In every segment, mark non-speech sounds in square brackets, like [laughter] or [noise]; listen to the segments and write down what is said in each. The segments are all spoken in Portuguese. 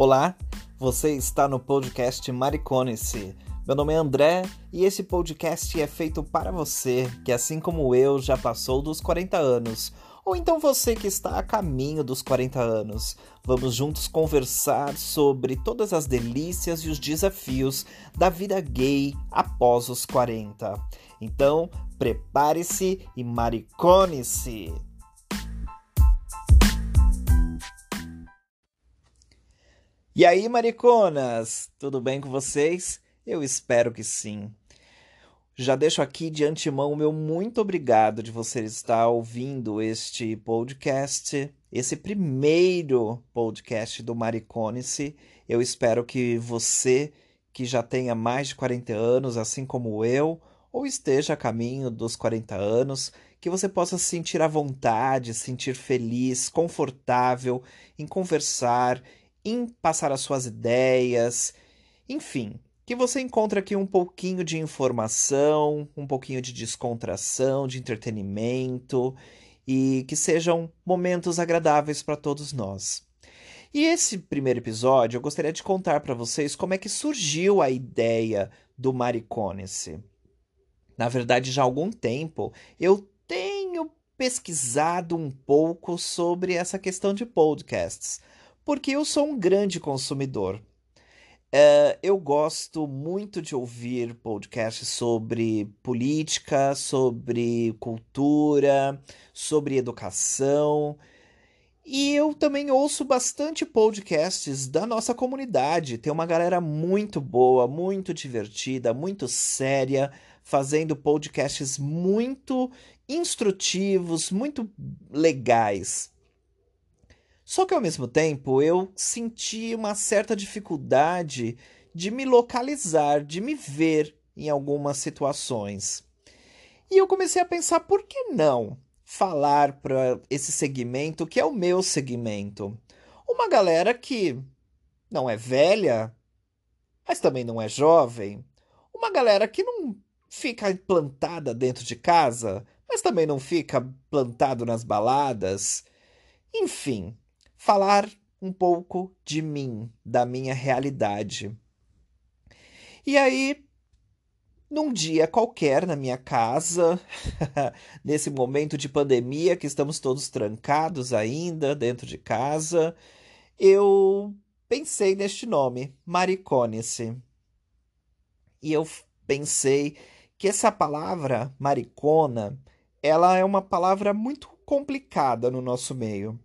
Olá, você está no podcast Maricone-se. Meu nome é André e esse podcast é feito para você que, assim como eu, já passou dos 40 anos, ou então você que está a caminho dos 40 anos. Vamos juntos conversar sobre todas as delícias e os desafios da vida gay após os 40. Então, prepare-se e maricone-se! E aí, mariconas, tudo bem com vocês? Eu espero que sim. Já deixo aqui de antemão o meu muito obrigado de você estar ouvindo este podcast, esse primeiro podcast do Maricone-se. Eu espero que você que já tenha mais de 40 anos, assim como eu, ou esteja a caminho dos 40 anos, que você possa se sentir à vontade, sentir feliz, confortável em conversar em passar as suas ideias, enfim, que você encontre aqui um pouquinho de informação, um pouquinho de descontração, de entretenimento e que sejam momentos agradáveis para todos nós. E esse primeiro episódio eu gostaria de contar para vocês como é que surgiu a ideia do Maricone-se. Na verdade, já há algum tempo eu tenho pesquisado um pouco sobre essa questão de podcasts porque eu sou um grande consumidor. Uh, eu gosto muito de ouvir podcasts sobre política, sobre cultura, sobre educação. E eu também ouço bastante podcasts da nossa comunidade. Tem uma galera muito boa, muito divertida, muito séria, fazendo podcasts muito instrutivos, muito legais. Só que ao mesmo tempo eu senti uma certa dificuldade de me localizar, de me ver em algumas situações. E eu comecei a pensar por que não falar para esse segmento que é o meu segmento. Uma galera que não é velha, mas também não é jovem. Uma galera que não fica plantada dentro de casa, mas também não fica plantado nas baladas. Enfim, falar um pouco de mim, da minha realidade. E aí, num dia qualquer na minha casa, [laughs] nesse momento de pandemia que estamos todos trancados ainda dentro de casa, eu pensei neste nome, Maricone-se. E eu pensei que essa palavra maricona, ela é uma palavra muito complicada no nosso meio.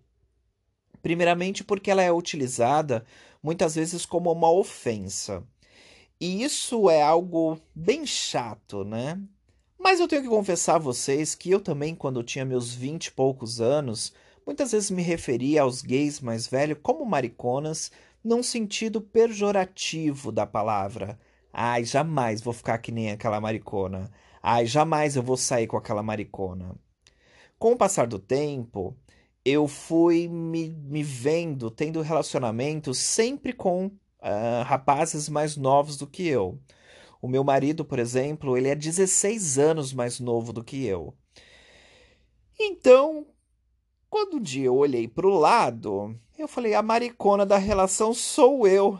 Primeiramente, porque ela é utilizada muitas vezes como uma ofensa. E isso é algo bem chato, né? Mas eu tenho que confessar a vocês que eu também, quando tinha meus vinte e poucos anos, muitas vezes me referia aos gays mais velhos como mariconas, num sentido pejorativo da palavra. Ai, jamais vou ficar que nem aquela maricona. Ai, jamais eu vou sair com aquela maricona. Com o passar do tempo, eu fui me, me vendo tendo relacionamentos sempre com uh, rapazes mais novos do que eu. O meu marido, por exemplo, ele é 16 anos mais novo do que eu. Então, quando um dia eu olhei para o lado, eu falei: a maricona da relação sou eu.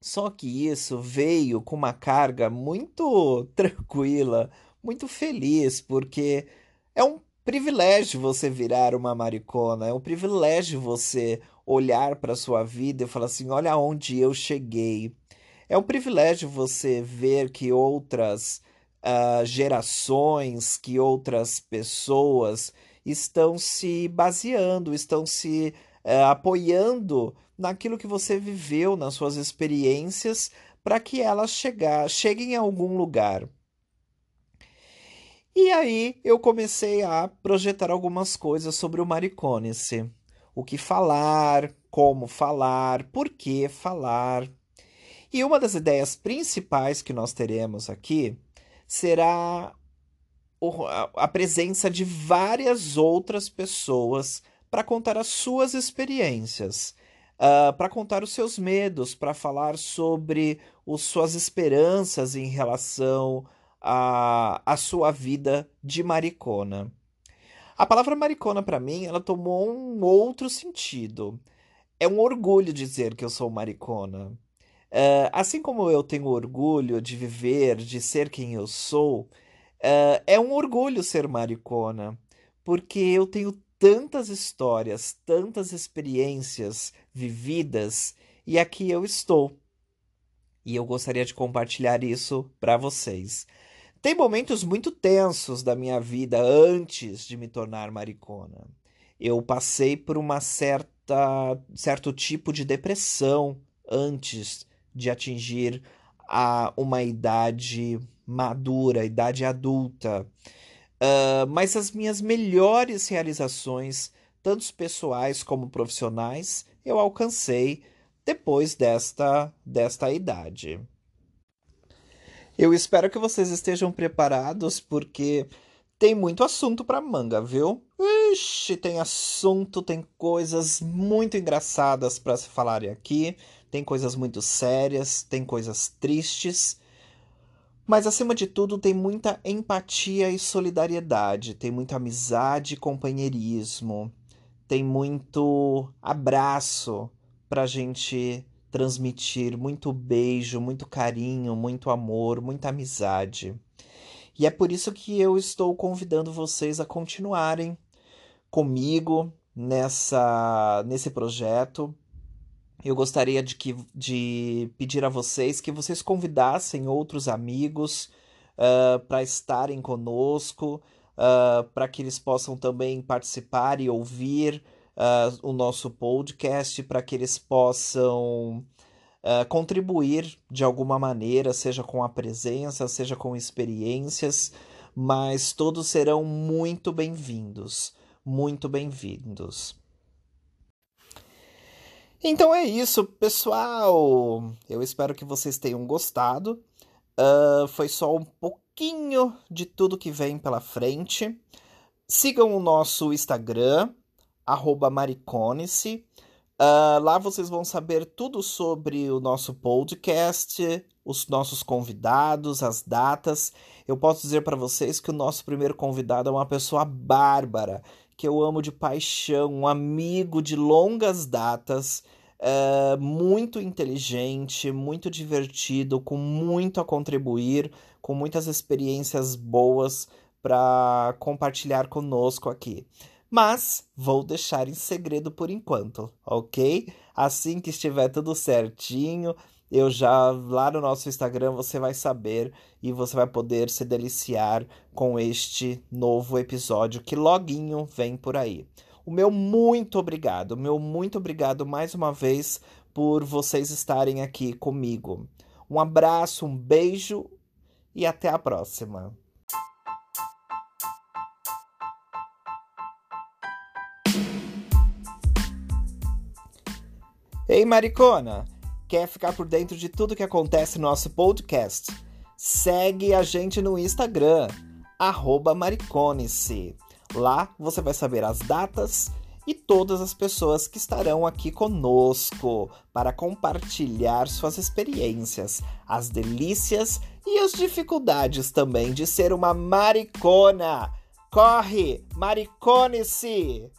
Só que isso veio com uma carga muito [laughs] tranquila, muito feliz, porque é um privilégio você virar uma maricona, é um privilégio você olhar para sua vida e falar assim: olha onde eu cheguei. É um privilégio você ver que outras uh, gerações, que outras pessoas estão se baseando, estão se uh, apoiando naquilo que você viveu, nas suas experiências, para que elas chegar, cheguem a algum lugar. E aí eu comecei a projetar algumas coisas sobre o maricone-se. O que falar, como falar, por que falar. E uma das ideias principais que nós teremos aqui será a presença de várias outras pessoas para contar as suas experiências, uh, para contar os seus medos, para falar sobre as suas esperanças em relação a, a sua vida de maricona. A palavra maricona para mim, ela tomou um outro sentido. é um orgulho dizer que eu sou maricona. Uh, assim como eu tenho orgulho de viver, de ser quem eu sou, uh, é um orgulho ser maricona, porque eu tenho tantas histórias, tantas experiências vividas e aqui eu estou. E eu gostaria de compartilhar isso para vocês. Tem momentos muito tensos da minha vida antes de me tornar maricona. Eu passei por uma certa certo tipo de depressão antes de atingir a uma idade madura, idade adulta. Uh, mas as minhas melhores realizações, tanto pessoais como profissionais, eu alcancei depois desta, desta idade. Eu espero que vocês estejam preparados, porque tem muito assunto para manga, viu? Ixi, tem assunto, tem coisas muito engraçadas para se falarem aqui, tem coisas muito sérias, tem coisas tristes, mas acima de tudo tem muita empatia e solidariedade, tem muita amizade e companheirismo, tem muito abraço pra gente transmitir muito beijo, muito carinho, muito amor, muita amizade. E é por isso que eu estou convidando vocês a continuarem comigo nessa nesse projeto. Eu gostaria de, que, de pedir a vocês que vocês convidassem outros amigos uh, para estarem conosco, uh, para que eles possam também participar e ouvir uh, o nosso podcast, para que eles possam uh, contribuir de alguma maneira, seja com a presença, seja com experiências, mas todos serão muito bem-vindos, muito bem-vindos. Então é isso, pessoal. Eu espero que vocês tenham gostado. Uh, foi só um pouquinho de tudo que vem pela frente. Sigam o nosso Instagram, mariconice. Uh, lá vocês vão saber tudo sobre o nosso podcast, os nossos convidados, as datas. Eu posso dizer para vocês que o nosso primeiro convidado é uma pessoa bárbara, que eu amo de paixão, um amigo de longas datas, uh, muito inteligente, muito divertido, com muito a contribuir, com muitas experiências boas para compartilhar conosco aqui mas vou deixar em segredo por enquanto, ok? Assim que estiver tudo certinho, eu já lá no nosso Instagram você vai saber e você vai poder se deliciar com este novo episódio que loguinho vem por aí. O meu muito obrigado, meu muito obrigado mais uma vez por vocês estarem aqui comigo. Um abraço, um beijo e até a próxima. Ei, maricona! Quer ficar por dentro de tudo que acontece no nosso podcast? Segue a gente no Instagram, mariconice. Lá você vai saber as datas e todas as pessoas que estarão aqui conosco para compartilhar suas experiências, as delícias e as dificuldades também de ser uma maricona. Corre, maricone-se!